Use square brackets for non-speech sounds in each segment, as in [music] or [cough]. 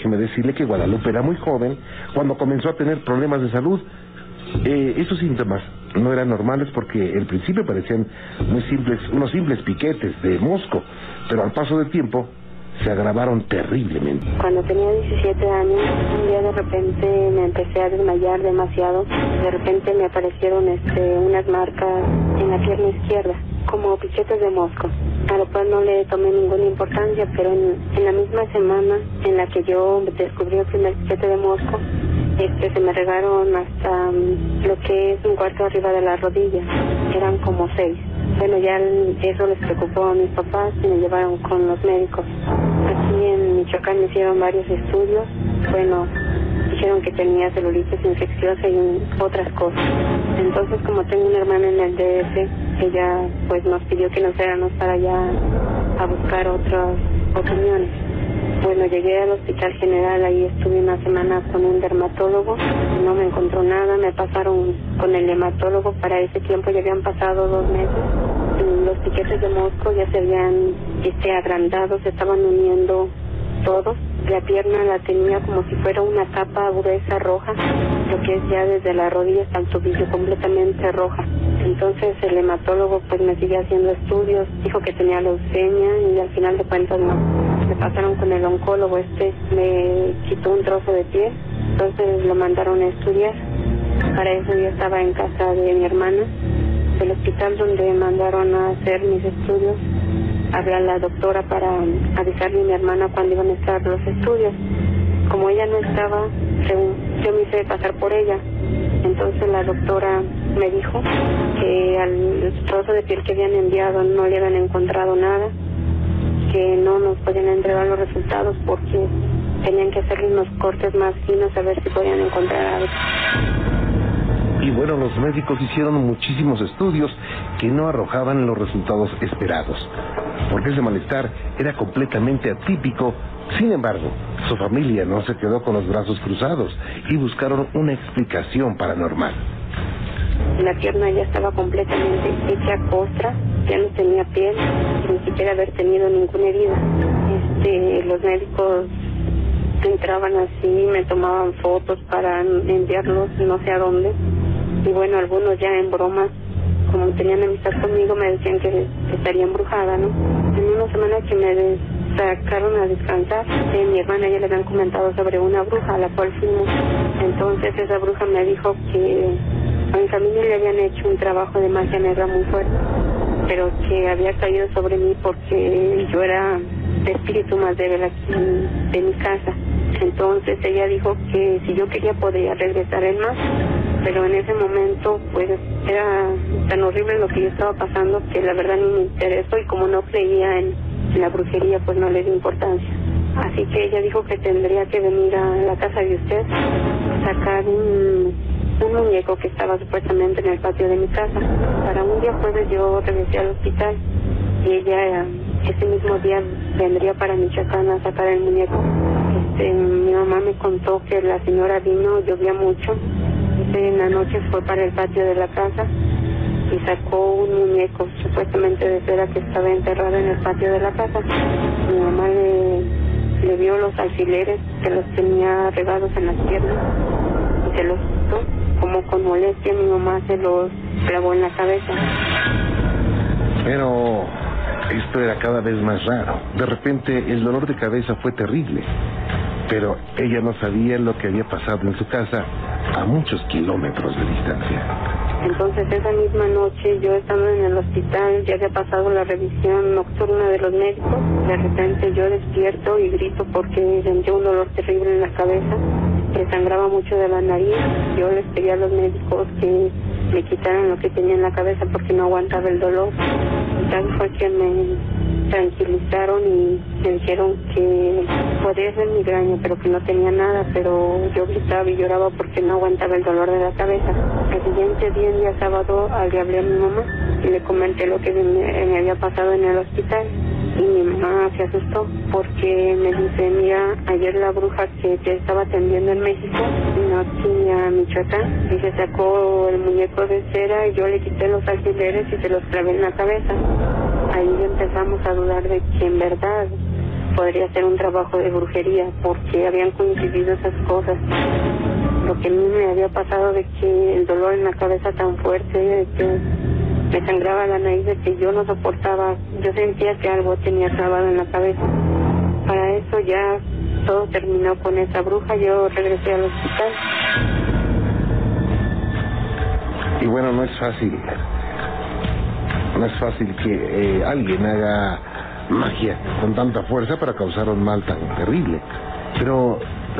déjeme decirle que Guadalupe era muy joven cuando comenzó a tener problemas de salud. Eh, esos síntomas no eran normales porque al principio parecían muy simples, unos simples piquetes de mosco, pero al paso del tiempo se agravaron terriblemente. Cuando tenía 17 años, un día de repente me empecé a desmayar demasiado. De repente me aparecieron este, unas marcas en la pierna izquierda, como piquetes de mosco. A lo cual no le tomé ninguna importancia, pero en, la misma semana en la que yo descubrí el primer piquete de mosco, este, se me regaron hasta mm, lo que es un cuarto arriba de la rodilla. Eran como seis. Bueno, ya eso les preocupó a mis papás y me llevaron con los médicos. Aquí en Michoacán hicieron varios estudios. Bueno, dijeron que tenía celulitis infecciosa y otras cosas. Entonces, como tengo una hermana en el DF, ella pues nos pidió que nos fuéramos para allá a buscar otras opiniones. Bueno, llegué al Hospital General, ahí estuve una semana con un dermatólogo, no me encontró nada, me pasaron con el hematólogo, para ese tiempo ya habían pasado dos meses, los piquetes de mosco ya se habían este, agrandado, se estaban uniendo todos, la pierna la tenía como si fuera una capa gruesa roja, lo que es ya desde la rodilla hasta el tobillo completamente roja. Entonces el hematólogo pues me sigue haciendo estudios, dijo que tenía leucemia y al final de cuentas no. Me pasaron con el oncólogo este, me quitó un trozo de pie, entonces lo mandaron a estudiar. Para eso yo estaba en casa de mi hermana, del hospital donde mandaron a hacer mis estudios. Habla la doctora para avisarle a mi hermana cuándo iban a estar los estudios. Como ella no estaba, yo me hice pasar por ella. Entonces la doctora me dijo que al trozo de piel que habían enviado no le habían encontrado nada, que no nos podían entregar los resultados porque tenían que hacerle unos cortes más finos a ver si podían encontrar algo. Y bueno, los médicos hicieron muchísimos estudios que no arrojaban los resultados esperados, porque ese malestar era completamente atípico. Sin embargo, su familia no se quedó con los brazos cruzados y buscaron una explicación paranormal. La pierna ya estaba completamente hecha costra, ya no tenía piel, sin siquiera haber tenido ninguna herida. Este, los médicos entraban así, me tomaban fotos para enviarlos no sé a dónde. Y bueno, algunos ya en broma, como tenían amistad conmigo, me decían que estaría embrujada, ¿no? En una semana que me sacaron a descansar, eh, mi hermana ya le habían comentado sobre una bruja a la cual fuimos. Entonces esa bruja me dijo que a mi familia le habían hecho un trabajo de magia negra muy fuerte, pero que había caído sobre mí porque yo era el espíritu más débil aquí de mi casa. Entonces ella dijo que si yo quería podía regresar el más, pero en ese momento pues era tan horrible lo que yo estaba pasando que la verdad ni me interesó y como no creía en la brujería pues no le di importancia. Así que ella dijo que tendría que venir a la casa de usted, sacar un, muñeco que estaba supuestamente en el patio de mi casa. Para un día jueves yo regresé al hospital y ella ese mismo día vendría para Michoacán a sacar el muñeco. Este, mi mamá me contó que la señora vino, llovía mucho, en la noche fue para el patio de la casa y sacó un muñeco supuestamente de cera que estaba enterrado en el patio de la casa. Mi mamá le, vio los alfileres que los tenía regados en las piernas y se los quitó. Como con molestia mi mamá se los clavó en la cabeza. Pero esto era cada vez más raro. De repente el dolor de cabeza fue terrible, pero ella no sabía lo que había pasado en su casa a muchos kilómetros de distancia. Entonces esa misma noche yo estando en el hospital, ya había pasado la revisión nocturna de los médicos, de repente yo despierto y grito porque sentí un dolor terrible en la cabeza, que sangraba mucho de la nariz. Yo les pedí a los médicos que me quitaran lo que tenía en la cabeza porque no aguantaba el dolor. Entonces fue que me tranquilizaron y me dijeron que podía ser migraña, pero que no tenía nada, pero yo gritaba y lloraba porque no aguantaba el dolor de la cabeza. El siguiente día, el día sábado, le hablé a mi mamá y le comenté lo que me, había pasado en el hospital. Y mi mamá se asustó porque me dice, mira, ayer la bruja que te estaba atendiendo en México vino aquí a Michoacán y se sacó el muñeco de cera y yo le quité los alfileres y se los clavé en la cabeza. Ahí empezamos a dudar de que en verdad podría ser un trabajo de brujería porque habían coincidido esas cosas. Lo que a mí me había pasado de que el dolor en la cabeza tan fuerte, de que me sangraba la nariz, de que yo no soportaba, yo sentía que algo tenía trabado en la cabeza. Para eso ya todo terminó con esa bruja, yo regresé al hospital. Y bueno, no es fácil. No es fácil que eh, alguien haga magia con tanta fuerza para causar un mal tan terrible. Pero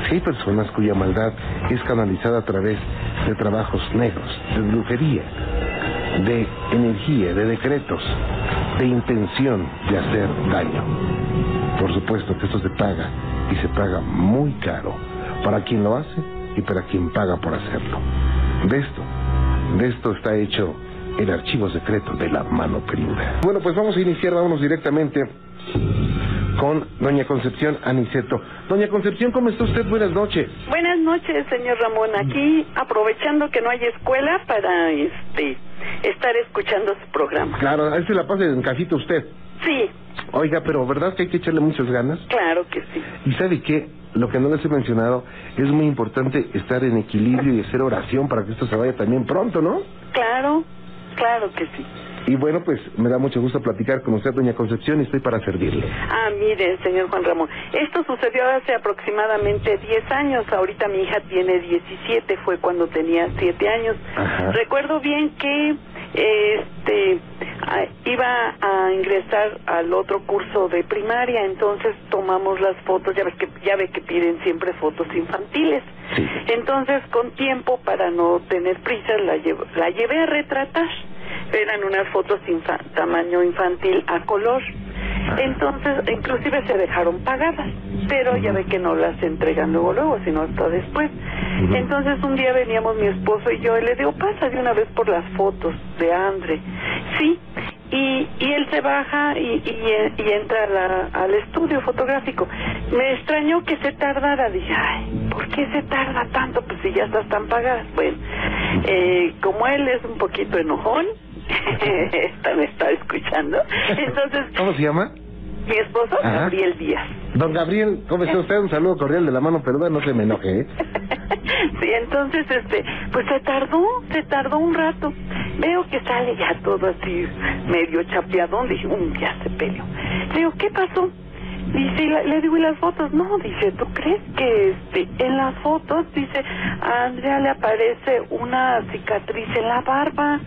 si hay personas cuya maldad es canalizada a través de trabajos negros, de brujería, de energía, de decretos, de intención de hacer daño. Por supuesto que esto se paga y se paga muy caro para quien lo hace y para quien paga por hacerlo. De esto, de esto está hecho el archivo secreto de la mano peluda. Bueno, pues vamos a iniciar, vámonos directamente con doña Concepción Aniceto. Doña Concepción, ¿cómo está usted? Buenas noches. Buenas noches, señor Ramón. Aquí aprovechando que no hay escuela para este estar escuchando su programa. Claro, ahí se la pasa en casita usted. Sí, Oiga, pero ¿verdad que hay que echarle muchas ganas? claro que sí. Y sabe qué, lo que no les he mencionado, es muy importante estar en equilibrio y hacer oración para que esto se vaya también pronto, ¿no? Claro, claro que sí. Y bueno, pues me da mucho gusto platicar con usted, doña Concepción, y estoy para servirle. Ah, mire, señor Juan Ramón, esto sucedió hace aproximadamente 10 años. Ahorita mi hija tiene 17, fue cuando tenía 7 años. Ajá. Recuerdo bien que este iba a ingresar al otro curso de primaria, entonces tomamos las fotos, ya ves que ya ve que piden siempre fotos infantiles. Sí. Entonces, con tiempo para no tener prisa, la, llevo- la llevé a retratar. Eran unas fotos infa- tamaño infantil a color. Entonces, inclusive se dejaron pagadas, pero ya ve que no las entregan luego, luego, sino hasta después. Entonces, un día veníamos mi esposo y yo, y le digo, pasa de una vez por las fotos de Andre. Sí, y, y él se baja y, y, y entra a la- al estudio fotográfico. Me extrañó que se tardara. Dije, ay, ¿por qué se tarda tanto? Pues si ya estás tan pagadas. Bueno, eh, como él es un poquito enojón, [laughs] esta me está escuchando. Entonces, [laughs] ¿Cómo se llama? mi esposo, Ajá. Gabriel Díaz. Don Gabriel, ¿cómo está usted? Un saludo cordial de la mano peluda, no se me enoje, ¿eh? [laughs] sí, entonces, este, pues se tardó, se tardó un rato. Veo que sale ya todo así, medio chapeadón. Dije, um, ya se peleó. Le digo, ¿qué pasó? Dice, y la- le digo, ¿y las fotos? No, dice, ¿tú crees que este, en las fotos, dice, a Andrea le aparece una cicatriz en la barba?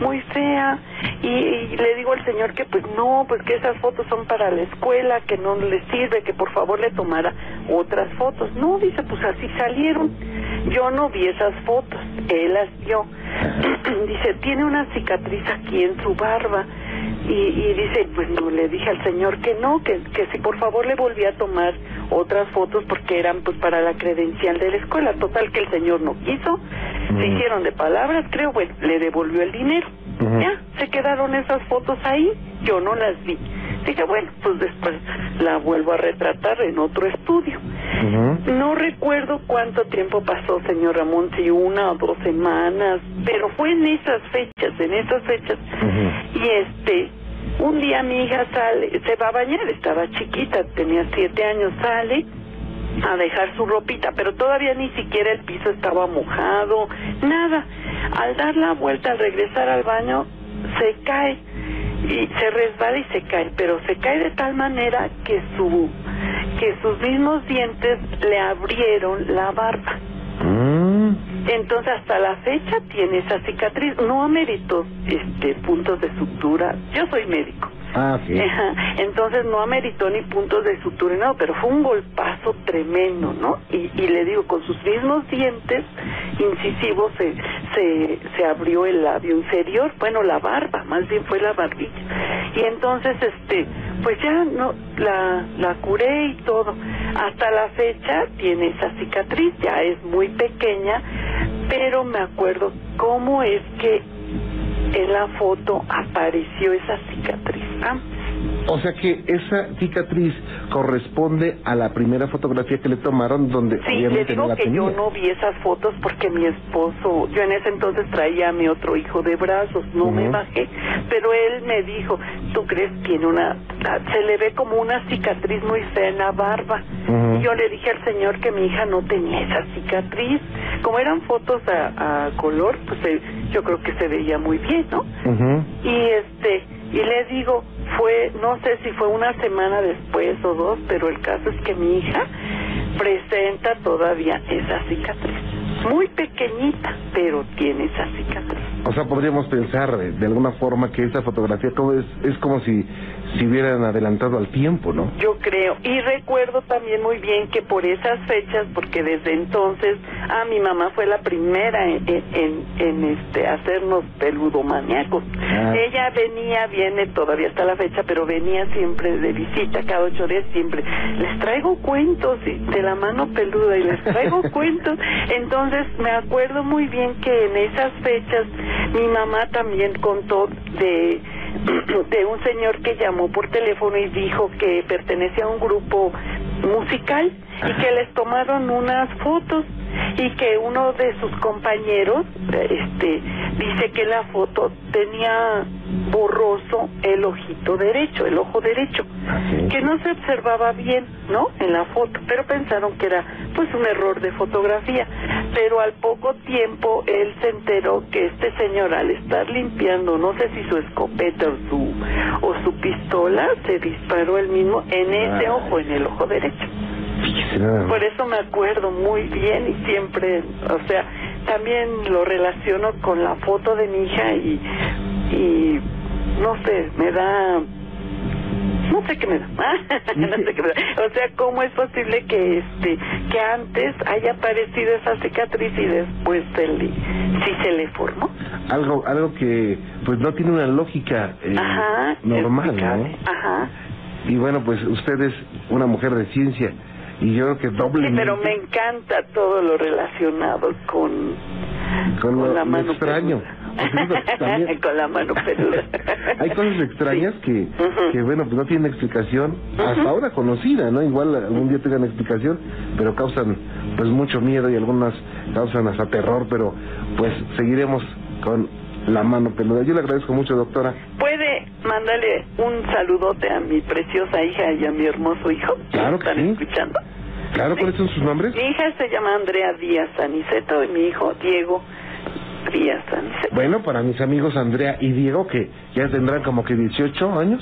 Muy fea y, y le digo al señor que pues no, pues que esas fotos son para la escuela, que no le sirve, que por favor le tomara otras fotos. No, dice, pues así salieron. Yo no vi esas fotos, él las vio. [clears throat] dice, tiene una cicatriz aquí en su barba. Y, y dice, pues no, le dije al señor que no, que, que si por favor le volvía a tomar otras fotos porque eran pues para la credencial de la escuela. Total que el señor no quiso, se hicieron de palabras, creo, bueno, le devolvió el dinero. Ya, se quedaron esas fotos ahí, yo no las vi. Dije, bueno, pues después la vuelvo a retratar en otro estudio. No recuerdo cuánto tiempo pasó, señor Ramón, si una o dos semanas, pero fue en esas fechas, en esas fechas. Y este, un día mi hija sale, se va a bañar, estaba chiquita, tenía siete años, sale a dejar su ropita, pero todavía ni siquiera el piso estaba mojado, nada. Al dar la vuelta, al regresar al baño, se cae y se resbala y se cae, pero se cae de tal manera que su que sus mismos dientes le abrieron la barba. Mm. Entonces hasta la fecha tiene esa cicatriz. No ameritó este puntos de sutura. Yo soy médico. Ah, sí. [laughs] Entonces no ameritó ni puntos de sutura, no, pero fue un golpazo tremendo, ¿no? Y, y le digo, con sus mismos dientes incisivos se, se, se abrió el labio inferior, bueno, la barba, más bien fue la barbilla. Y entonces, este, pues ya no, la, la curé y todo. Hasta la fecha tiene esa cicatriz, ya es muy pequeña, pero me acuerdo cómo es que en la foto apareció esa cicatriz antes. O sea que esa cicatriz corresponde a la primera fotografía que le tomaron donde Sí, le obviamente digo no la que yo no vi esas fotos porque mi esposo, yo en ese entonces traía a mi otro hijo de brazos, no me bajé, pero él me dijo, ¿tú crees que tiene una, se le ve como una cicatriz muy fea en la barba? Y yo le dije al señor que mi hija no tenía esa cicatriz. Como eran fotos a, a color, pues se- yo creo que se veía muy bien, ¿no? Ujú. Y este, y le digo, fue, no sé si fue una semana después o dos, pero el caso es que mi hija presenta todavía esa cicatriz. Muy pequeñita, pero tiene esa cicatriz. O sea, podríamos pensar de alguna forma que esta fotografía como es, es como si, si hubieran adelantado al tiempo, ¿no? Yo creo. Y recuerdo también muy bien que por esas fechas, porque desde entonces, ah, mi mamá fue la primera en, en, este hacernos peludomaníacos. Ah. Ella venía, viene todavía hasta la fecha, pero venía siempre de visita, cada ocho días siempre. Les traigo cuentos de la mano peluda y les traigo [laughs] cuentos. Entonces me acuerdo muy bien que en esas fechas mi mamá también contó de [clears throat] de un señor que llamó por teléfono y dijo que pertenecía a un grupo musical y que les tomaron unas fotos y que uno de sus compañeros este dice que la foto tenía borroso el ojito derecho, el ojo derecho, Así. que no se observaba bien, ¿no? En la foto, pero pensaron que era pues un error de fotografía, pero al poco tiempo él se enteró que este señor al estar limpiando, no sé si su escopeta o su o su pistola se disparó él mismo en ese Ay. ojo, en el ojo derecho. Por eso me acuerdo muy bien y siempre, o sea, también lo relaciono con la foto de mi hija y, y no sé, me da, no sé qué me da, [laughs] no sé qué me da. O sea, ¿cómo es posible que este, que antes haya aparecido esa cicatriz y después se le, sí se le formó? Algo, algo que pues no tiene una lógica eh, Ajá. normal. ¿no? Ajá. Y bueno, pues usted es una mujer de ciencia y yo creo que Sí, doblemente pero me encanta todo lo relacionado con, Con lo- la mano extraño. También. [laughs] con la mano peluda. [laughs] Hay cosas extrañas Sí. que, que, bueno, pues no tienen explicación, hasta ahora conocida, ¿no? Igual algún día tengan explicación, pero causan pues mucho miedo y algunas causan hasta terror, pero pues seguiremos con la mano peluda. Yo le agradezco mucho, doctora. ¿Puede mandarle un saludote a mi preciosa hija y a mi hermoso hijo? Claro que ¿Están sí. escuchando? Claro, ¿cuáles son sus nombres? Mi hija se llama Andrea Díaz Aniceto y mi hijo Diego Díaz Aniceto. Bueno, para mis amigos Andrea y Diego, que ya tendrán como que 18 años,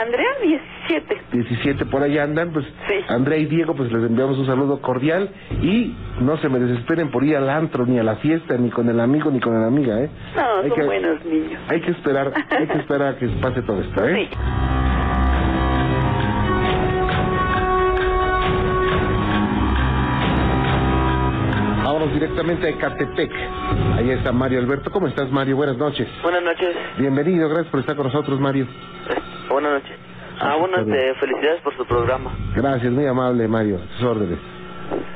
Andrea 17. 17 por allá andan, pues Sí. Andrea y Diego, pues les enviamos un saludo cordial y no se me desesperen por ir al antro, ni a la fiesta, ni con el amigo, ni con la amiga, ¿eh? No, Hay son que- buenos niños. Hay que esperar, hay que esperar a que pase todo esto, ¿eh? Sí. Vámonos directamente a Ecatepec. Ahí está Mario Alberto. ¿Cómo estás, Mario? Buenas noches. Buenas noches. Bienvenido, gracias por estar con nosotros, Mario. Buenas noches. Ah, bueno, bien. este, felicidades por su programa. Gracias, muy amable, Mario. Sus órdenes.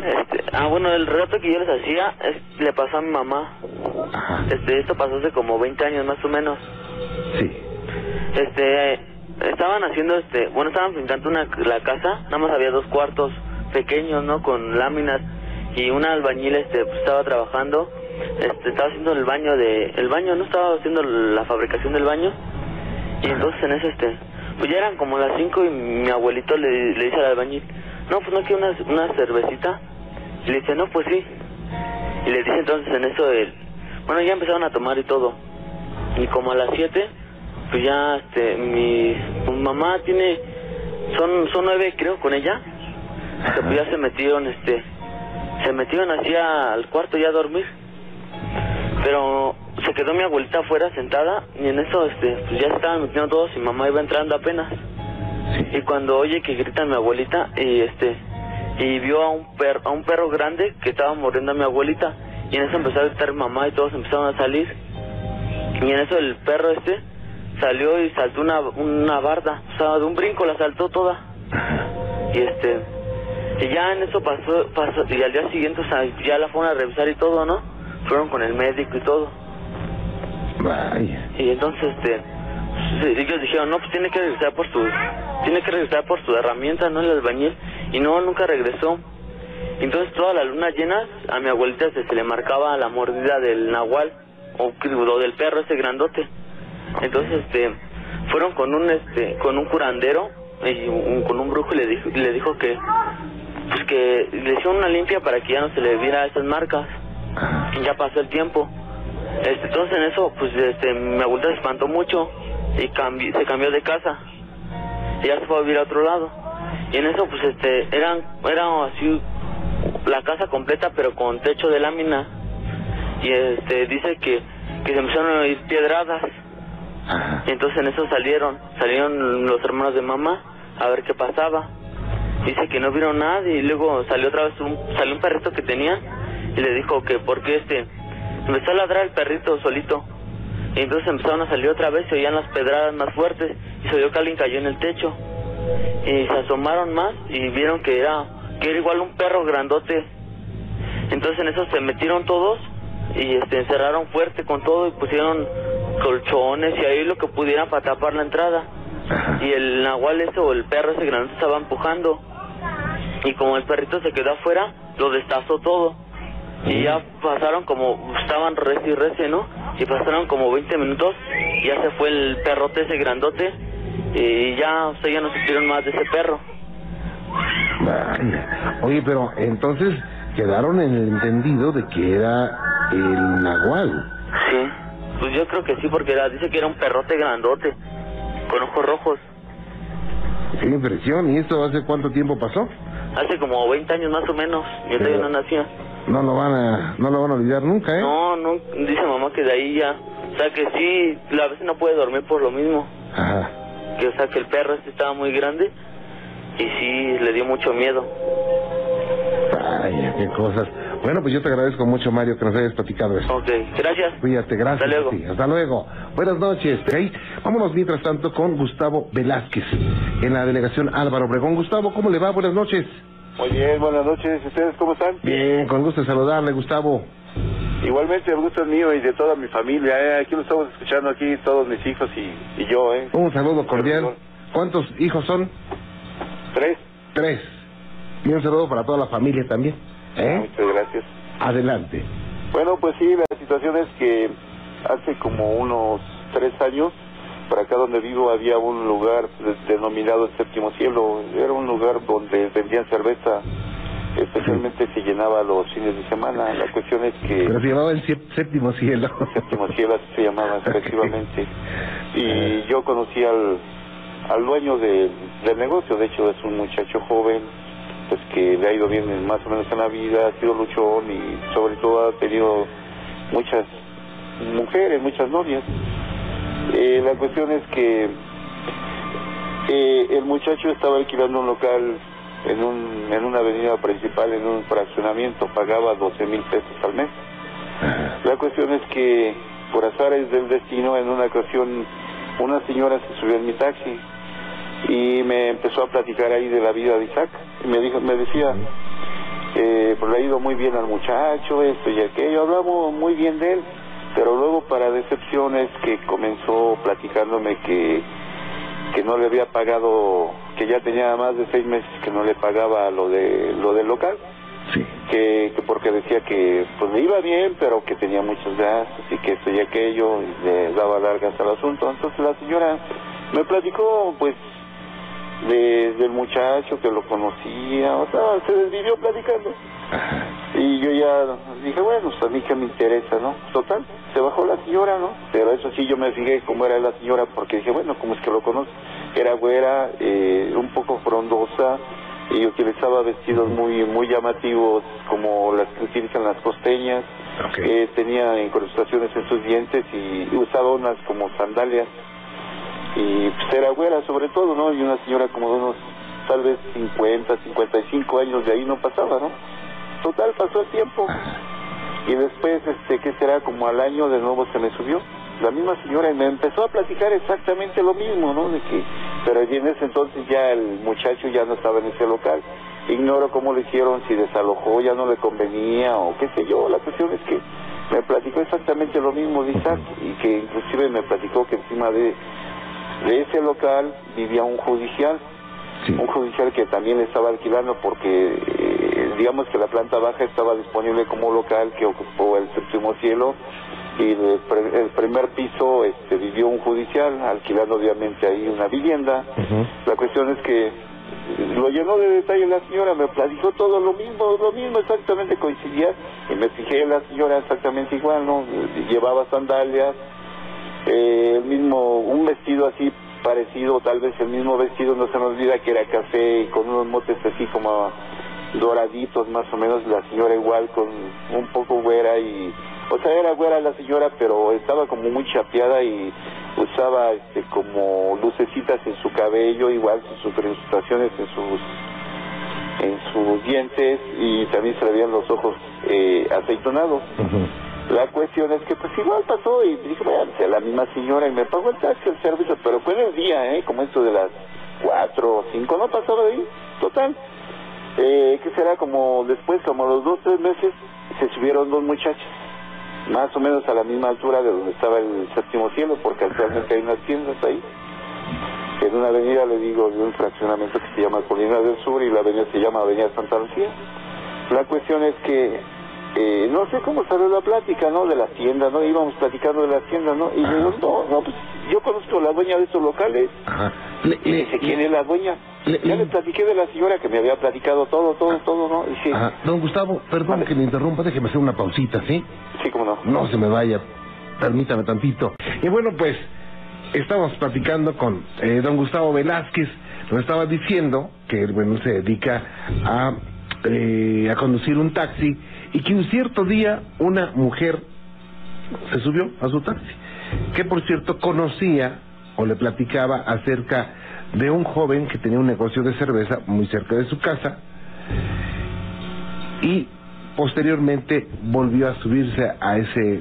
Este, ah, bueno, el relato que yo les hacía es- le pasó a mi mamá. Ajá. Este, esto pasó hace como 20 años más o menos. Sí. Este, estaban haciendo, este, bueno, estaban pintando una, la casa, nada más había dos cuartos pequeños, ¿no? Con láminas y un albañil, este, pues, estaba trabajando, este, estaba haciendo el baño de, el baño, ¿no? Estaba haciendo la fabricación del baño y entonces en ese, este, pues ya eran como las 5 y mi abuelito le, le dice al albañil, no, pues no quiero una, una cervecita. Y le dice, no, pues sí. Y le dice entonces en eso el, bueno, ya empezaron a tomar y todo. Y como a las 7, pues ya, este, mi, mi mamá tiene, son, son nueve creo con ella, pues ya se metieron, este, se metieron así al cuarto ya a dormir. Pero se quedó mi abuelita afuera sentada y en eso, este, pues ya estaban metiendo todos y mamá iba entrando apenas. Sí. Y cuando oye que grita mi abuelita y este y vio a un perro a un perro grande que estaba mordiendo a mi abuelita y en eso empezó a gritar mamá y todos empezaron a salir. Y en eso el perro este salió y saltó una una barda o sea de un brinco la saltó toda. Y este y ya en eso pasó pasó y al día siguiente o sea ya la fueron a revisar y todo no fueron con el médico y todo Vaya. y entonces, este, ellos dijeron, no, pues tiene que regresar por sus, tiene que regresar por su herramienta, ¿no? El albañil. Y no, nunca regresó. Entonces toda la luna llena a mi abuelita se, se le marcaba la mordida del nahual o, o del perro ese grandote. Entonces este fueron con un este con un curandero y un- con un brujo y le dijo, y le dijo que pues que le hicieron una limpia para que ya no se le viera esas marcas. Ya pasó el tiempo. Este, entonces en eso, pues este, mi abuelita se espantó mucho y cambi- se cambió de casa. Y ya se fue a vivir a otro lado. Y en eso, pues este, eran, era así la casa completa, pero con techo de lámina. Y este, dice que, que se empezaron a oír piedradas. Ajá. Y entonces en eso salieron, salieron los hermanos de mamá a ver qué pasaba. Dice que no vieron nada y luego salió otra vez un, salió un perrito que tenía y le dijo que porque este empezó a ladrar el perrito solito. Y entonces empezaron a salir otra vez, se oían las pedradas más fuertes y se oyó que alguien cayó en el techo. Y se asomaron más y vieron que era, que era igual un perro grandote. Entonces en eso se metieron todos y este encerraron fuerte con todo y pusieron colchones y ahí lo que pudieran para tapar la entrada. Ajá. Y el nahual ese o el perro ese grandote estaba empujando. Y como el perrito se quedó afuera, lo destazó todo. Y ya pasaron como, estaban reci y reci, ¿no? Y pasaron como 20 minutos, y ya se fue el perrote ese grandote, y ya, o sea, ya no supieron más de ese perro. Vaya. Oye, pero entonces quedaron en el entendido de que era el nahual. Sí, pues yo creo que sí, porque era, dice que era un perrote grandote, con ojos rojos. Qué impresión. ¿Y esto hace cuánto tiempo pasó? Hace como 20 años más o menos, yo todavía no nacía. No lo van a, no lo van a olvidar nunca, ¿eh? No, no, dice mamá que de ahí ya, o sea que sí, a veces no puede dormir por lo mismo. Ajá. que o sea que el perro este estaba muy grande y sí le dio mucho miedo. Vaya, qué cosas. Bueno, pues yo te agradezco mucho, Mario, que nos hayas platicado esto. Ok, gracias. Cuídate, gracias. Hasta luego. Sí, hasta luego. Buenas noches. Ok, Vámonos mientras tanto con Gustavo Velázquez en la delegación Álvaro Obregón. Gustavo, ¿cómo le va? Buenas noches. Muy bien, buenas noches. ¿Ustedes cómo están? Bien, con gusto de saludarle, Gustavo. Igualmente, el gusto es mío y de toda mi familia. ¿eh? Aquí lo estamos escuchando, aquí todos mis hijos y, y yo. ¿eh? Un saludo cordial. ¿Cuántos hijos son? Tres. Tres. Y un saludo para toda la familia también. ¿Eh? Muchas gracias. Adelante. Bueno, pues sí, la situación es que hace como unos tres años, por acá donde vivo había un lugar de- denominado el Séptimo Cielo. Era un lugar donde vendían cerveza, especialmente se llenaba los fines de semana. La cuestión es que... Pero se llamaba el séptimo cielo. Séptimo Cielo, así se llamaba [laughs] efectivamente. Y yo conocí al, al dueño de- del negocio, de hecho es un muchacho joven, pues que le ha ido bien en- más o menos en la vida, ha sido luchón y sobre todo ha tenido muchas mujeres, muchas novias. Eh, la cuestión es que eh, el muchacho estaba alquilando un local en, un, en una avenida principal, en un fraccionamiento, pagaba 12 mil pesos al mes. La cuestión es que, por azares del destino, en una ocasión, una señora se subió en mi taxi y me empezó a platicar ahí de la vida de Isaac. Y me, dijo, me decía, eh, pues le ha ido muy bien al muchacho, esto y aquello. Hablamos muy bien de él, pero luego, para decepciones, que comenzó platicándome que que no le había pagado, que ya tenía más de seis meses que no le pagaba lo de lo del local Sí. que, que porque decía que pues le iba bien pero que tenía muchos gastos y que esto y aquello y le daba largas al asunto entonces la señora me platicó pues de, del muchacho que lo conocía o sea se desvivió platicando. Ajá. y yo ya dije bueno pues a mí que me interesa no total se bajó la señora no pero eso sí yo me fijé cómo era la señora porque dije bueno cómo es que lo conoce era güera eh, un poco frondosa y utilizaba vestidos muy muy llamativos como las que utilizan las costeñas. Eh, tenía incrustaciones en sus dientes y usaba unas como sandalias y pues era güera sobre todo no y una señora como de unos tal vez 50 55 años de ahí no pasaba no total pasó el tiempo. Y después este qué será como al año de nuevo se me subió la misma señora y me empezó a platicar exactamente lo mismo no de que pero en ese entonces ya el muchacho ya no estaba en ese local. Ignoro cómo lo hicieron si desalojó ya no le convenía o qué sé yo. La cuestión es que me platicó exactamente lo mismo Isaac y que inclusive me platicó que encima de de ese local vivía un judicial, Sí. un judicial que también estaba alquilando porque eh, digamos que la planta baja estaba disponible como local que ocupó el séptimo cielo y el, pre- el primer piso este, vivió un judicial alquilando obviamente ahí una vivienda. La cuestión es que lo llenó de detalle la señora, me platicó todo lo mismo, lo mismo exactamente coincidía y me fijé la señora exactamente igual, ¿no? Llevaba sandalias, eh, el mismo, un vestido así parecido, tal vez el mismo vestido, no se me olvida que era café con unos motes así como doraditos más o menos, la señora igual con un poco güera y, o sea, era güera la señora, pero estaba como muy chapeada y usaba este como lucecitas en su cabello, igual sus incrustaciones en sus en sus dientes y también se le veían los ojos eh, aceitonados. La cuestión es que pues igual pasó y dije, vaya, sea la misma señora y me pagó el taxi, el servicio, pero fue en el día, ¿eh? Como esto de las cuatro o cinco, no pasaba de ahí, total. Eh, ¿Qué será? Como después, como los dos, tres meses, se subieron dos muchachas, más o menos a la misma altura de donde estaba el séptimo cielo, porque actualmente hay unas tiendas ahí. En una avenida, le digo, de un fraccionamiento que se llama Colina del Sur y la avenida se llama Avenida Santa Lucía. La cuestión es que eh, no sé cómo salió la plática, ¿no? De la tienda, ¿no? Íbamos platicando de la tienda, ¿no? Y le digo, no, no, pues yo conozco a la dueña de estos locales. Ajá. Le- Y le- dice, ¿quién es la dueña? ya le- platiqué de la señora que me había platicado todo, todo, todo, ¿no? Y sí, Ajá. Don Gustavo, perdón Vale. que me interrumpa, déjeme hacer una pausita, ¿sí? sí, cómo no. No se me vaya, permítame tantito. Y bueno, pues estamos platicando con eh, don Gustavo Velázquez, nos estaba diciendo que él, bueno, se dedica a, eh, a conducir un taxi y que un cierto día una mujer se subió a su taxi, que por cierto conocía o le platicaba acerca de un joven que tenía un negocio de cerveza muy cerca de su casa y posteriormente volvió a subirse a ese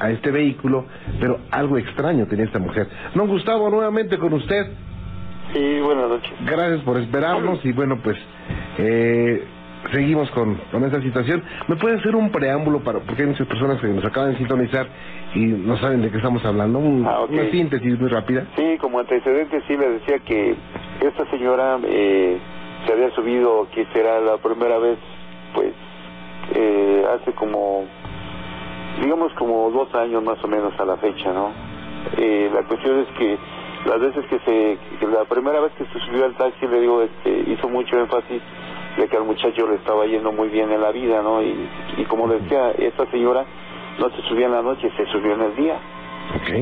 a este vehículo, pero algo extraño tenía esta mujer. Don Gustavo, nuevamente con usted, Sí, buenas noches. gracias por esperarnos y bueno, pues eh, seguimos con, con esta situación. ¿Me puede hacer un preámbulo para, porque hay muchas personas que nos acaban de sintonizar y no saben de qué estamos hablando? Un- Ah. Una síntesis muy rápida. Sí, como antecedente sí le decía que esta señora eh, se había subido, que será la primera vez, pues, eh, hace como, digamos como dos años más o menos a la fecha, ¿no? Eh, la cuestión es que las veces que se, que la primera vez que se subió al taxi, le digo, este, hizo mucho énfasis de que al muchacho le estaba yendo muy bien en la vida, ¿no? Y, y como decía, esta señora no se subía en la noche, se subió en el día.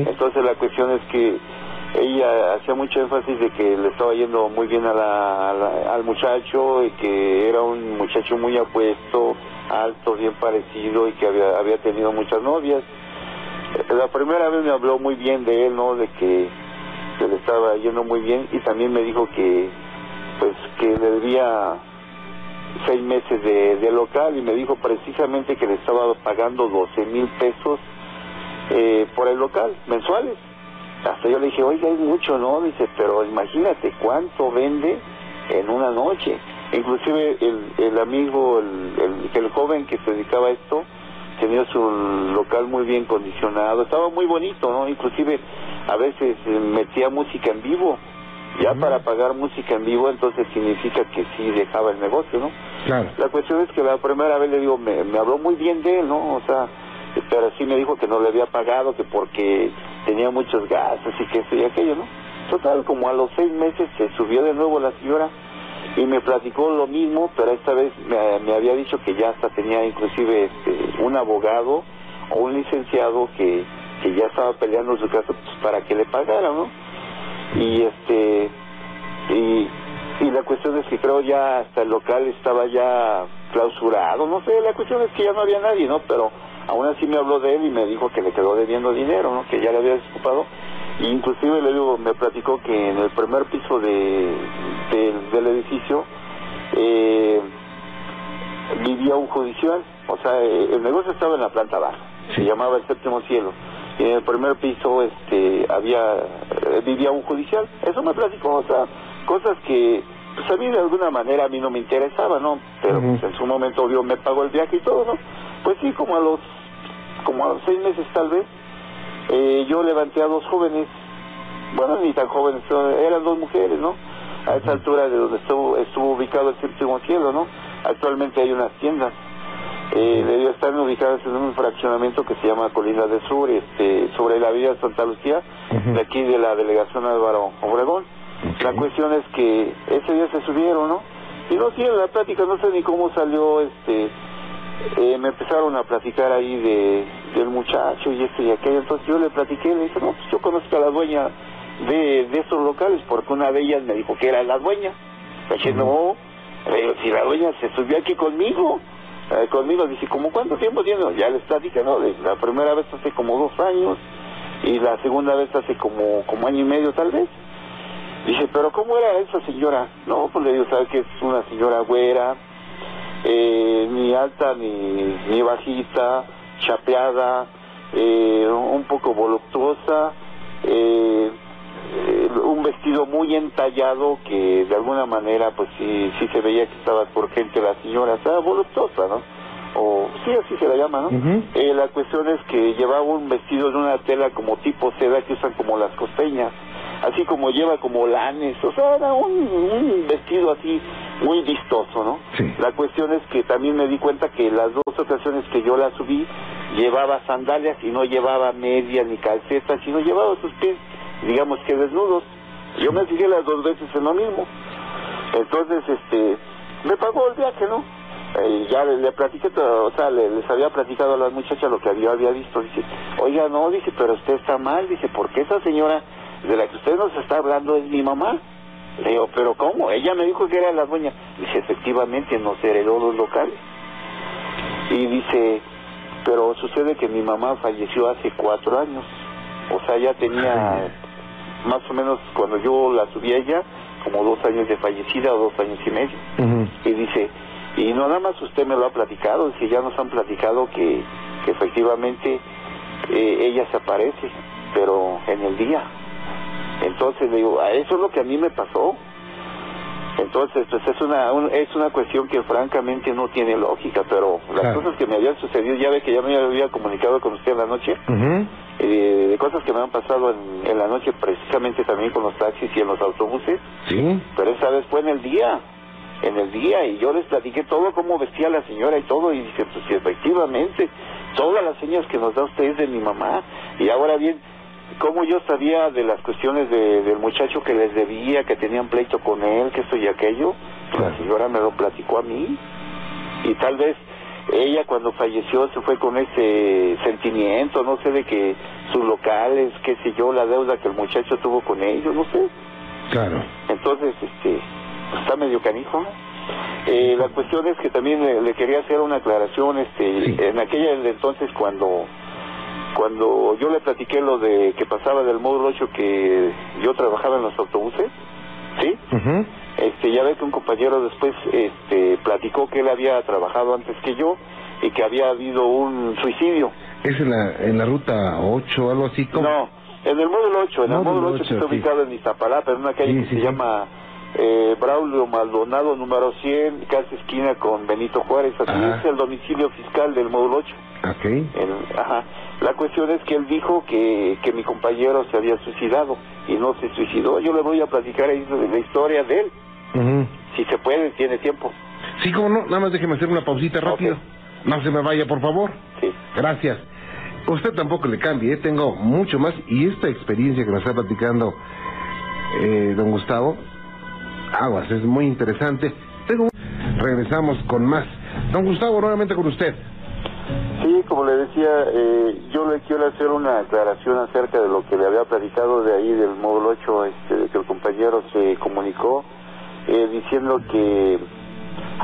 Entonces la cuestión es que ella hacía mucho énfasis de que le estaba yendo muy bien a la- a la- al muchacho y que era un muchacho muy apuesto, alto, bien parecido y que había, había tenido muchas novias. La primera vez me habló muy bien de él, ¿no? De que, que le estaba yendo muy bien y también me dijo que pues que le debía seis meses de, local y me dijo precisamente que le estaba pagando 12 mil pesos eh, por el local, mensuales. Hasta yo le dije, oiga, es mucho, ¿no? Dice, pero imagínate cuánto vende en una noche. Inclusive el, el amigo, el, el, joven que se dedicaba a esto, tenía su local muy bien condicionado, estaba muy bonito, ¿no? Inclusive a veces metía música en vivo. Ya para pagar música en vivo, entonces significa que sí dejaba el negocio, ¿no? Claro. La cuestión es que la primera vez le digo, me, me habló muy bien de él, ¿no? O sea, pero sí me dijo que no le había pagado, que porque tenía muchos gastos y que eso y aquello, ¿no? Total, como a los seis meses se subió de nuevo la señora y me platicó lo mismo, pero esta vez me, me había dicho que ya hasta tenía inclusive este, un abogado o un licenciado que, que ya estaba peleando su caso pues, para que le pagara, ¿no? Y este y, y la cuestión es que creo ya hasta el local estaba ya clausurado, no sé, la cuestión es que ya no había nadie, ¿no? Pero aún así me habló de él y me dijo que le quedó debiendo dinero, ¿no? Que ya le había desocupado. Y inclusive le digo, me platicó que en el primer piso de, del- del edificio eh, vivía un judicial, o sea, eh, el negocio estaba en la planta baja, se llamaba el séptimo cielo. Y en el primer piso este había vivía un judicial. Eso me platicó, o sea, cosas que pues a mí de alguna manera a mí no me interesaba, ¿no? Pero pues, en su momento obvio me pagó el viaje y todo, ¿no? Pues sí, como a los como a los seis meses tal vez, eh, yo levanté a dos jóvenes bueno, ni tan jóvenes, eran dos mujeres, ¿no? A esa altura de donde estuvo, estuvo ubicado el séptimo cielo, ¿no? Actualmente hay unas tiendas. Eh, debió estar ubicadas en un fraccionamiento que se llama Colina del Sur, este, sobre la vía Santa Lucía, de aquí de la delegación Álvaro Obregón. La cuestión es que ese día se subieron, ¿no? Y no, sí, en la plática, no sé ni cómo salió, este, eh, me empezaron a platicar ahí de del muchacho y este y aquello. Entonces yo le platiqué, le dije, no, pues yo conozco a la dueña de, de esos locales, porque una de ellas me dijo que era la dueña. Le dije, no, si la dueña se subió aquí conmigo, eh, conmigo, dice, ¿cómo cuánto tiempo tiene? Ya les platica, ¿no? La primera vez hace como dos años y la segunda vez hace como, como año y medio tal vez. Dice, pero ¿cómo era esa señora? No, pues le digo, ¿sabes que es una señora güera? Eh, ni alta ni, ni bajita, chapeada, eh, un poco voluptuosa, eh, eh, un vestido muy entallado que de alguna manera pues sí, sí se veía que estaba por gente la señora, estaba voluptuosa, ¿no? O sí, así se la llama, ¿no? eh, la cuestión es que llevaba un vestido de una tela como tipo seda que usan como las costeñas, así como lleva como lanes, o sea, era un, un vestido así muy vistoso, ¿no? Sí. La cuestión es que también me di cuenta que las dos ocasiones que yo la subí llevaba sandalias y no llevaba media ni calcetas, sino llevaba sus pies, digamos que desnudos. Yo me fijé las dos veces en lo mismo. Entonces, este, me pagó el viaje, ¿no? Eh, ya le, le platiqué, todo, o sea, le- les había platicado a las muchachas lo que yo había visto. Dice, oiga, no, dice, pero usted está mal, dice, porque esa señora de la que usted nos está hablando es mi mamá. Le digo, pero ¿cómo? Ella me dijo que era la dueña. Dice, efectivamente, nos heredó los locales. Y dice, pero sucede que mi mamá falleció hace cuatro años. O sea, ya tenía más o menos cuando yo la subí a ella, como dos años de fallecida o dos años y medio. Y dice, y no nada más usted me lo ha platicado, dice, ya nos han platicado que, que efectivamente eh, ella se aparece, pero en el día. Entonces le digo, a eso es lo que a mí me pasó. Entonces, pues es una un- es una cuestión que francamente no tiene lógica, pero las Claro. cosas que me habían sucedido, ya ve que ya me había comunicado con usted en la noche. Eh, de cosas que me han pasado en, en la noche precisamente también con los taxis y en los autobuses, Sí. pero esa vez fue en el día, en el día, y yo les platiqué todo, cómo vestía la señora y todo, y dice, pues sí, efectivamente, todas las señas que nos da usted es de mi mamá, y ahora bien, cómo yo sabía de las cuestiones de- del muchacho que les debía, que tenían pleito con él, que esto y aquello, pues Claro. la señora me lo platicó a mí, y tal vez ella cuando falleció se fue con ese sentimiento, no sé, de que sus locales, qué sé yo, la deuda que el muchacho tuvo con ellos, no sé. Claro. Entonces, este, pues, está medio canijo. ¿no? Eh, la cuestión es que también le, le quería hacer una aclaración, este, Sí. en aquella de entonces cuando cuando yo le platiqué lo de que pasaba del módulo 8 que yo trabajaba en los autobuses, ¿sí? Este, ya ve que un compañero después este platicó que él había trabajado antes que yo y que había habido un suicidio. Es en la, en la ruta 8 algo así como... No, en el módulo 8, en el Módulo módulo 8 que ocho, está sí. ubicado en Iztapalapa, en una calle Sí, que sí, se llama eh, Braulio Maldonado, número 100, casi esquina con Benito Juárez. Así Ajá. es el domicilio fiscal del módulo 8. Ok. El- ajá. La cuestión es que él dijo que, que mi compañero se había suicidado y no se suicidó. Yo le voy a platicar ahí la historia de él, si se puede, tiene tiempo. Sí, como no, nada más déjeme hacer una pausita rápido. No se me vaya, por favor. Sí. Gracias. Usted tampoco le cambie, ¿eh? tengo mucho más. Y esta experiencia que nos está platicando eh, don Gustavo, aguas, es muy interesante. Tengo... Regresamos con más. Don Gustavo, nuevamente con usted. Sí, como le decía, eh, yo le quiero hacer una aclaración acerca de lo que le había platicado de ahí del módulo 8, este, que el compañero se comunicó eh, diciendo que,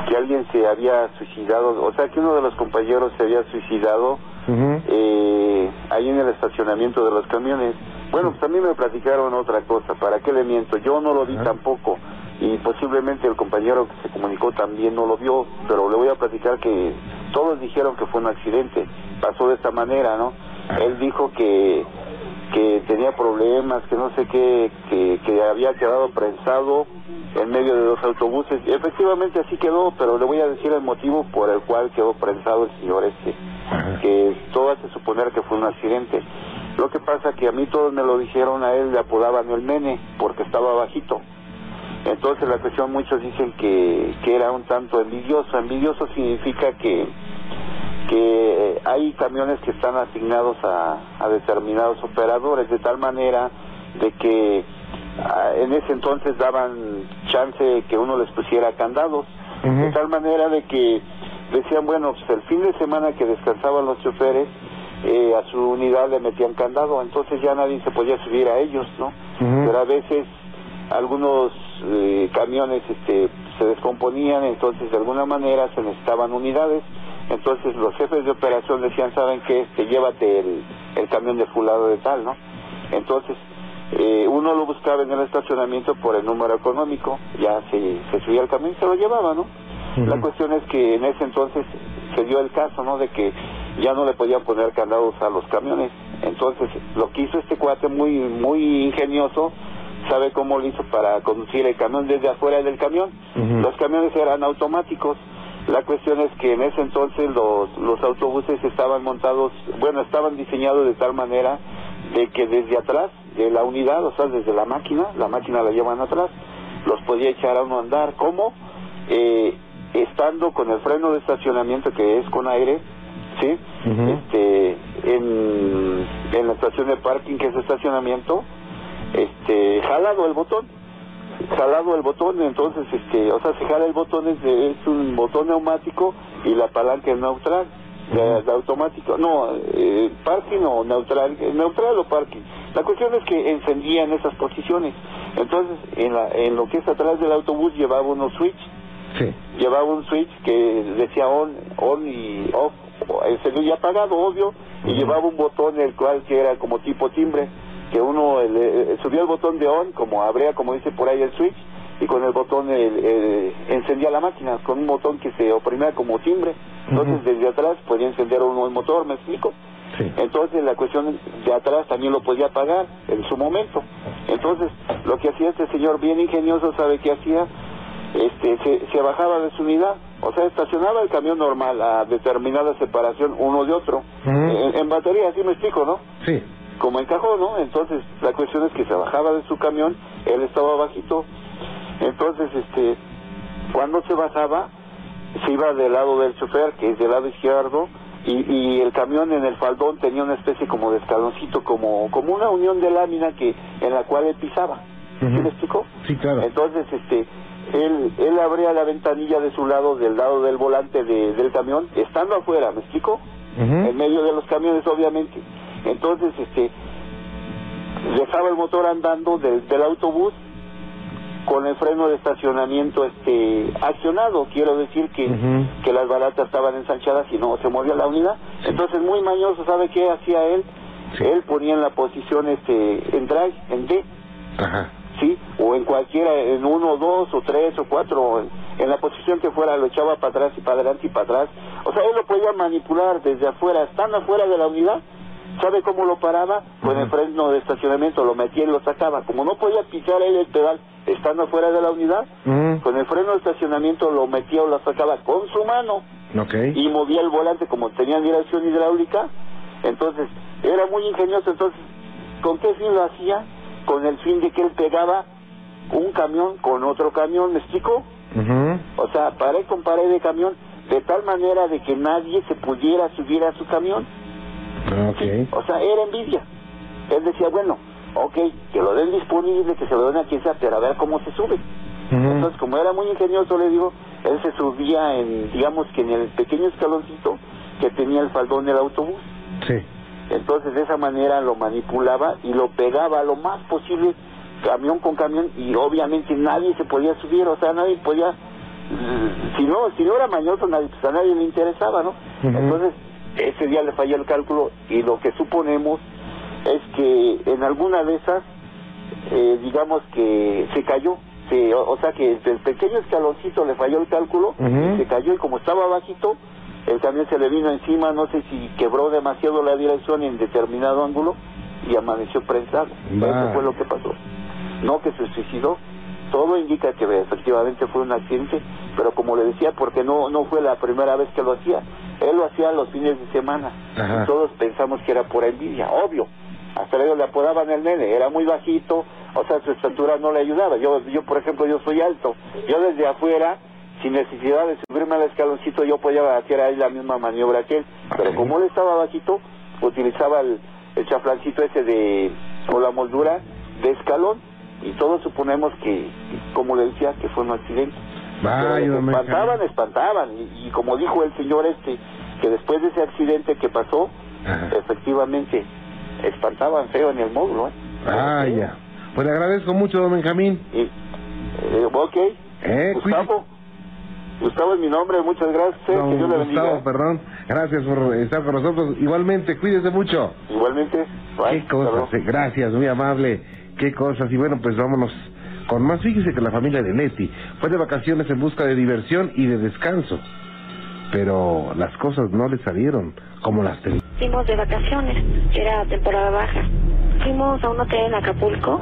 que alguien se había suicidado, o sea, que uno de los compañeros se había suicidado eh, ahí en el estacionamiento de los camiones. Bueno, pues también me platicaron otra cosa, ¿para qué le miento? Yo no lo vi tampoco y posiblemente el compañero que se comunicó también no lo vio, pero le voy a platicar que todos dijeron que fue un accidente, pasó de esta manera, ¿no? Él dijo que que tenía problemas, que no sé qué, que, que había quedado prensado en medio de dos autobuses. Y efectivamente así quedó, pero le voy a decir el motivo por el cual quedó prensado el señor este que todo hace suponer que fue un accidente. Lo que pasa que a mí todos me lo dijeron, a él le apodaban el nene porque estaba bajito. Entonces la cuestión muchos dicen que, que era un tanto envidioso. Envidioso significa que, que hay camiones que están asignados a, a determinados operadores de tal manera de que ah, en ese entonces daban chance que uno les pusiera candados. De tal manera de que decían, bueno, pues el fin de semana que descansaban los choferes, eh, a su unidad le metían candado, entonces ya nadie se podía subir a ellos, ¿no? Pero a veces algunos eh, camiones este, se descomponían, entonces de alguna manera se necesitaban unidades, entonces los jefes de operación decían, ¿saben qué? Este, llévate el, el camión de fulado de tal, ¿no? Entonces, eh, uno lo buscaba en el estacionamiento por el número económico, ya se, se subía el camión y se lo llevaba, ¿no? La cuestión es que en ese entonces se dio el caso, ¿no? De que ya no le podían poner candados a los camiones. Entonces, lo que hizo este cuate muy, muy ingenioso, sabe cómo lo hizo para conducir el camión desde afuera del camión. Los camiones eran automáticos. La cuestión es que en ese entonces los, los autobuses estaban montados, bueno, estaban diseñados de tal manera de que desde atrás de la unidad, o sea, desde la máquina, la máquina la llevan atrás, los podía echar a uno a andar. ¿Cómo? Eh, estando con el freno de estacionamiento que es con aire, ¿sí? Este, en, en la estación de parking que es estacionamiento, este, jalado el botón, jalado el botón, entonces, este, o sea, se jala el botón, es, de- es un botón neumático y la palanca es neutral, de, de automático, no, eh, parking o neutral, eh, neutral o parking. La cuestión es que encendía en esas posiciones, entonces, en, la, en lo que es atrás del autobús llevaba unos switch, Sí. llevaba un switch que decía on, on y off, encendido y apagado, obvio, y llevaba un botón el cual que era como tipo timbre, que uno le- eh, subía el botón de on, como abría, como dice por ahí el switch, y con el botón el- el- encendía la máquina, con un botón que se oprimía como timbre. Entonces desde atrás podía encender uno el motor, ¿me explico? Sí. Entonces la cuestión de atrás también lo podía apagar en su momento. Entonces lo que hacía este señor bien ingenioso, ¿sabe qué hacía? Este, se, se bajaba de su unidad, o sea, estacionaba el camión normal a determinada separación uno de otro, en, en batería, así me explico, ¿no? Sí. Como encajó, ¿no? Entonces la cuestión es que se bajaba de su camión, él estaba bajito, entonces este, cuando se bajaba, se iba del lado del chofer, que es del lado izquierdo, y, y el camión en el faldón tenía una especie como de escaloncito, como, como una unión de lámina que en la cual él pisaba. ¿Sí me explico? Sí, claro. Entonces, este, él, él abría la ventanilla de su lado, del lado del volante de- del camión, estando afuera, ¿me explico? En medio de los camiones, obviamente. Entonces, este, dejaba el motor andando del, del autobús con el freno de estacionamiento este accionado. Quiero decir que, que las baratas estaban ensanchadas y no se movía la unidad. Entonces muy mañoso sabe qué hacía él Sí. él ponía en la posición este en drive en D. Ajá. sí o en cualquiera en uno dos o tres o cuatro en, en la posición que fuera lo echaba para atrás y para adelante y para atrás. O sea él lo podía manipular desde afuera estando afuera de la unidad ¿Sabe cómo lo paraba? Con el freno de estacionamiento, lo metía y lo sacaba. Como no podía pisar él el pedal estando fuera de la unidad, con el freno de estacionamiento lo metía o lo sacaba con su mano y movía el volante como tenía dirección hidráulica. Entonces, era muy ingenioso. Entonces, ¿con qué fin lo hacía? Con el fin de que él pegaba un camión con otro camión, ¿me explico? Ujú. O sea, pared con pared de camión, de tal manera de que nadie se pudiera subir a su camión. Ok. O sea, era envidia. Él decía, bueno, ok, que lo den disponible, que se lo den a quien sea, pero a ver cómo se sube. Entonces, como era muy ingenioso, le digo, él se subía en, digamos que en el pequeño escaloncito que tenía el faldón del autobús. Sí. Entonces, de esa manera lo manipulaba y lo pegaba lo más posible, camión con camión, y obviamente nadie se podía subir, o sea, nadie podía, si no, si no era mañoso, nadie, pues a nadie le interesaba, ¿no? Entonces, ese día le falló el cálculo y lo que suponemos es que en alguna de esas, eh, digamos que se cayó, se, o, o sea que el pequeño escaloncito le falló el cálculo, Ujú. se cayó y como estaba bajito, el camión se le vino encima, no sé si quebró demasiado la dirección en determinado ángulo y amaneció prensado. Eso fue lo que pasó. No que se suicidó. Todo indica que efectivamente fue un accidente, pero como le decía, porque no no fue la primera vez que lo hacía. Él lo hacía los fines de semana. Ajá. Y todos pensamos que era por envidia, obvio. hasta ellos le apodaban el nene, era muy bajito, o sea, su estatura no le ayudaba. Yo, yo por ejemplo, yo soy alto. Yo desde afuera, sin necesidad de subirme al escaloncito, yo podía hacer ahí la misma maniobra que él. Pero como él estaba bajito, utilizaba el, el chaflancito ese de, o la moldura de escalón, y todos suponemos que, como le decía, que fue un accidente. Vaya, espantaban, espantaban, y, y como dijo el señor este, que después de ese accidente que pasó, Ajá. efectivamente, espantaban feo en el módulo, ¿eh? Vaya. Pues le agradezco mucho, don Benjamín. Y, eh, ok, Eh, Gustavo, Gustavo es mi nombre, muchas gracias, eh, Don que Dios le Gustavo, perdón. Gracias por estar con nosotros. Igualmente, cuídese mucho. Igualmente, bye, Qué cosas, eh, gracias, muy amable. Qué cosas. Y bueno, pues vámonos con más. Fíjese que la familia de Leti fue de vacaciones en busca de diversión y de descanso. Pero las cosas no le salieron como las tenía. Fuimos de vacaciones, era temporada baja. Fuimos a un hotel en Acapulco,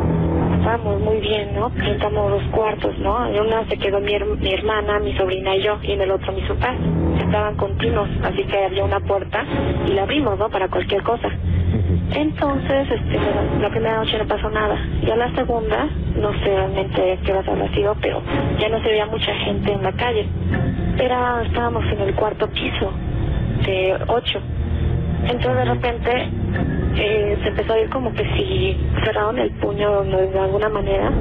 estábamos muy bien, ¿no? Rentamos dos cuartos, ¿no? En una se quedó mi, her- mi hermana, mi sobrina y yo, y en el otro mis papás. Estaban continuos, así que había una puerta y la abrimos, ¿no? Para cualquier cosa. Entonces, este, la primera noche no pasó nada. Ya la segunda, no sé realmente qué hora habrá sido, pero ya no se veía mucha gente en la calle. Era, estábamos en el cuarto piso de ocho. Entonces de repente eh, se empezó a oír como que si cerraron el puño de alguna manera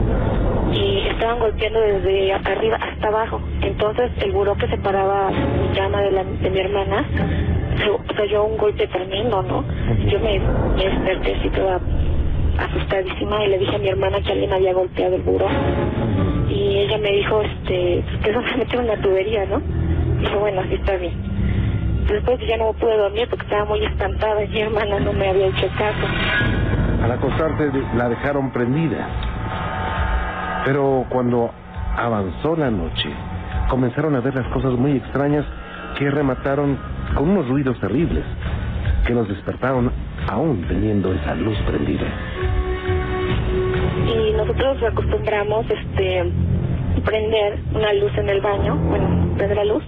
y estaban golpeando desde arriba hasta abajo. Entonces el buró que separaba mi cama de, la, de mi hermana se, o sea, yo un golpe tremendo, ¿no? Yo me, me desperté así toda asustadísima y le dije a mi hermana que alguien había golpeado el buró y ella me dijo este que solamente era una tubería, ¿no? Dije, bueno, así está bien. Después ya no pude dormir porque estaba muy espantada y mi hermana no me había hecho caso. Al acostarse de- la dejaron prendida. Pero cuando avanzó la noche, comenzaron a ver las cosas muy extrañas que remataron con unos ruidos terribles que los despertaron aún teniendo esa luz prendida. Y nosotros acostumbramos este prender una luz en el baño, bueno, prender la luz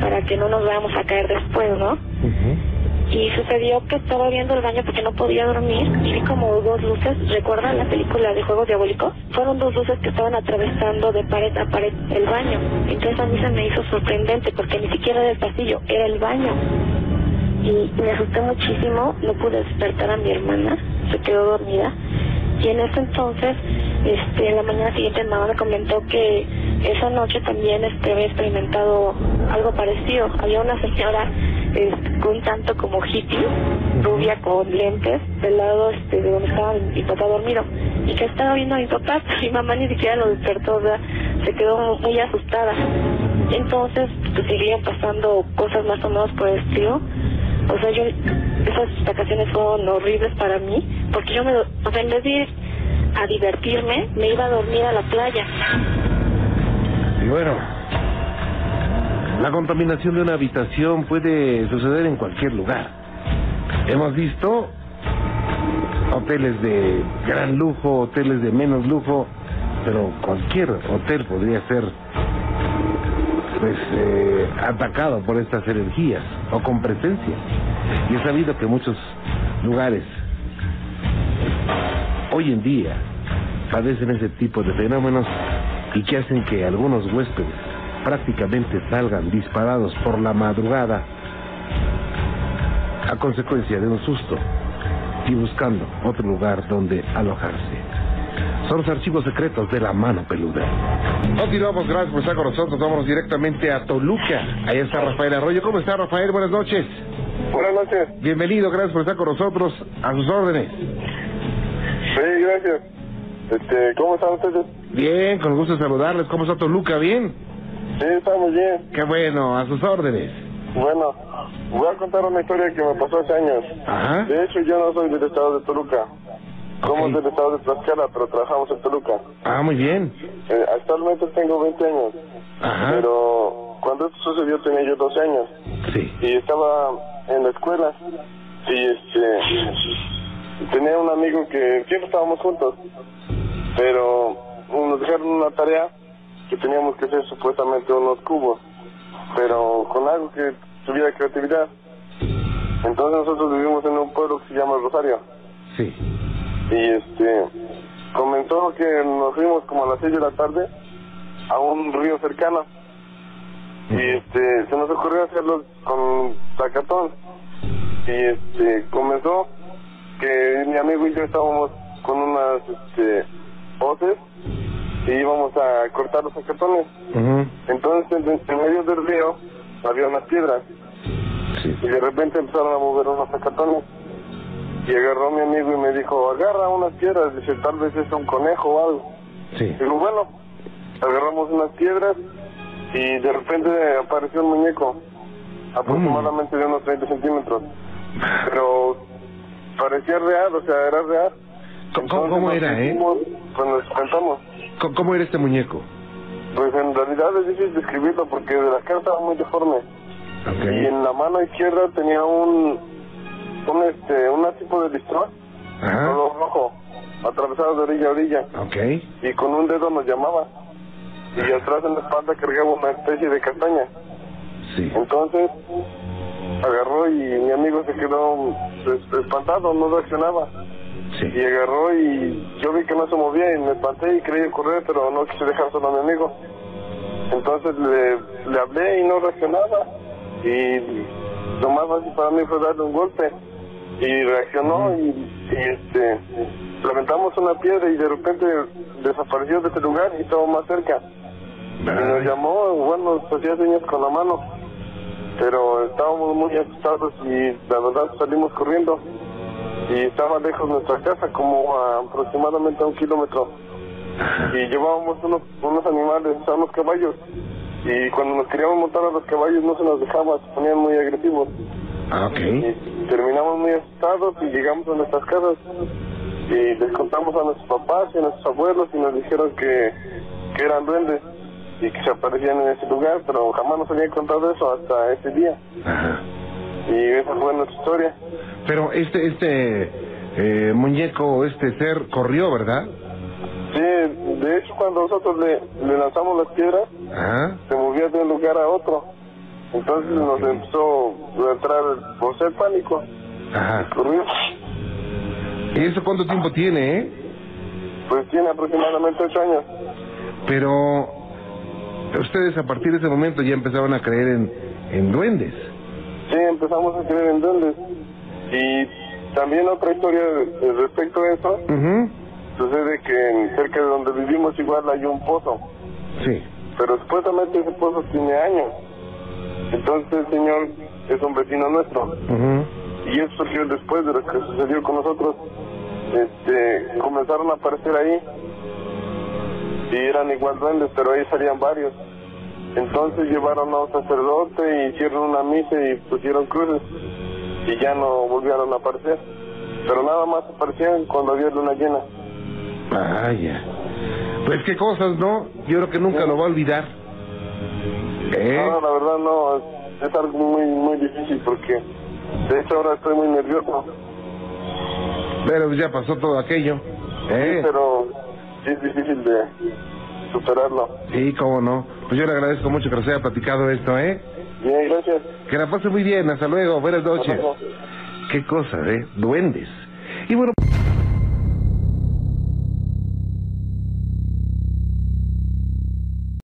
para que no nos vayamos a caer después, ¿no? Y sucedió que estaba viendo el baño porque no podía dormir y vi como dos luces, ¿recuerdan la película de Juegos Diabólicos? Fueron dos luces que estaban atravesando de pared a pared el baño. Entonces a mí se me hizo sorprendente porque ni siquiera era el pasillo, era el baño. Y me asusté muchísimo, no pude despertar a mi hermana, se quedó dormida. Y en ese entonces, este, en la mañana siguiente mi mamá me comentó que esa noche también este, había experimentado algo parecido. Había una señora este, un tanto como hippie, rubia con lentes, del lado este, de donde estaba mi papá dormido. Y que estaba viendo a mi papá, [laughs] mi mamá ni siquiera lo despertó, o se quedó muy asustada. Entonces, pues seguían pasando cosas más o menos por el estilo. O sea, yo, esas vacaciones fueron horribles para mí, porque yo me, o sea, en vez de ir a divertirme, me iba a dormir a la playa. Y bueno, la contaminación de una habitación puede suceder en cualquier lugar. Hemos visto hoteles de gran lujo, hoteles de menos lujo, pero cualquier hotel podría ser pues eh, atacado por estas energías o con presencia. Y he sabido que muchos lugares hoy en día padecen ese tipo de fenómenos y que hacen que algunos huéspedes prácticamente salgan disparados por la madrugada a consecuencia de un susto y buscando otro lugar donde alojarse. Son los archivos secretos de la mano peluda. Continuamos, gracias por estar con nosotros. Vámonos directamente a Toluca. Ahí está Rafael Arroyo. ¿Cómo está Rafael? Buenas noches. Buenas noches. Bienvenido, gracias por estar con nosotros. A sus órdenes. Sí, gracias. Este, ¿cómo están ustedes? Bien, con gusto saludarles. ¿Cómo está Toluca? ¿Bien? Sí, estamos bien. Qué bueno, a sus órdenes. Bueno, voy a contar una historia que me pasó hace años. Ajá. De hecho, yo no soy del estado de Toluca. Somos del estado de Tlaxcala, pero trabajamos en Toluca. Ah, muy bien. Eh, actualmente tengo 20 años, Ajá. pero cuando esto sucedió tenía yo 12 años Sí. y estaba en la escuela y este tenía un amigo que siempre estábamos juntos, pero nos dejaron una tarea que teníamos que hacer supuestamente unos cubos, pero con algo que tuviera creatividad. Entonces nosotros vivimos en un pueblo que se llama Rosario. Sí. Y este, comenzó que nos fuimos como a las 6 de la tarde a un río cercano. Y este, se nos ocurrió hacerlo con sacatón. Y este, comenzó que mi amigo y yo estábamos con unas este, hoces y íbamos a cortar los sacatones. Entonces, en, en medio del río había unas piedras Sí. y de repente empezaron a mover unos sacatones. Y agarró mi amigo y me dijo, agarra unas piedras, dice, tal vez es un conejo o algo. Sí. Digo, bueno, agarramos unas piedras y de repente apareció un muñeco, aproximadamente de unos 30 centímetros. Pero parecía real, o sea, era real. ¿Cómo- cómo- era, eh? Pues nos espantamos. ¿Cómo- ¿Cómo era este muñeco? Pues en realidad es difícil describirlo porque de la cara estaba muy deforme. Ok. Y en la mano izquierda tenía un, un este, un tipo de listrón, Ajá. color rojo, atravesado de orilla a orilla. Ok. Y con un dedo nos llamaba. Y atrás en la espalda cargaba una especie de castaña. Sí. Entonces agarró y mi amigo se quedó pues, espantado, no reaccionaba. Sí. Y agarró y yo vi que no se movía y me espanté y creí correr, pero no quise dejar solo a mi amigo. Entonces le, le hablé y no reaccionaba. Y lo más fácil para mí fue darle un golpe. Y reaccionó y, y, este levantamos una piedra y de repente desapareció de ese lugar y estaba más cerca. Y nos llamó, bueno, nos hacía señas con la mano. Pero estábamos muy asustados y la verdad salimos corriendo. Y estaba lejos nuestra casa, como a aproximadamente a un kilómetro. Y llevábamos unos, unos animales, o sea, unos caballos. Y cuando nos queríamos montar a los caballos no se nos dejaba, se ponían muy agresivos. Ah, ok. Y terminamos muy asustados y llegamos a nuestras casas. Y les contamos a nuestros papás y a nuestros abuelos y nos dijeron que, que eran duendes y que se aparecían en ese lugar, pero jamás nos habían contado eso hasta ese día. Ajá. Y esa fue nuestra historia. Pero este, este eh, muñeco, este ser, corrió, ¿verdad? Sí, de hecho cuando nosotros le, le lanzamos las piedras, Ajá. se movía de un lugar a otro. Entonces nos empezó a entrar por ser pánico. Ajá. ¿Y eso cuánto tiempo tiene, eh? Pues tiene aproximadamente ocho años. Pero ustedes a partir de ese momento ya empezaban a creer en, en duendes. Sí, empezamos a creer en duendes. Y también otra historia respecto a eso, Ujú. sucede que en- cerca de donde vivimos igual hay un pozo, Sí. pero supuestamente ese pozo tiene años. Entonces el señor es un vecino nuestro. Y eso surgió después de lo que sucedió con nosotros. Este, comenzaron a aparecer ahí. Y eran igual duendes, pero ahí salían varios. Entonces llevaron a un sacerdote y hicieron una misa y pusieron cruces. Y ya no volvieron a aparecer. Pero nada más aparecían cuando había luna llena. Vaya. Pues qué cosas, ¿no? Yo creo que nunca lo va a olvidar. ¿Eh? No, la verdad no, es, es algo muy, muy difícil porque de hecho ahora estoy muy nervioso. Pero ya pasó todo aquello. Sí, ¿Eh? pero sí es difícil de superarlo. Sí, cómo no. Pues yo le agradezco mucho que nos haya platicado esto, ¿eh? Bien, gracias. Que la pase muy bien. Hasta luego. Buenas noches. luego. Qué cosa, ¿eh? Duendes. Y bueno...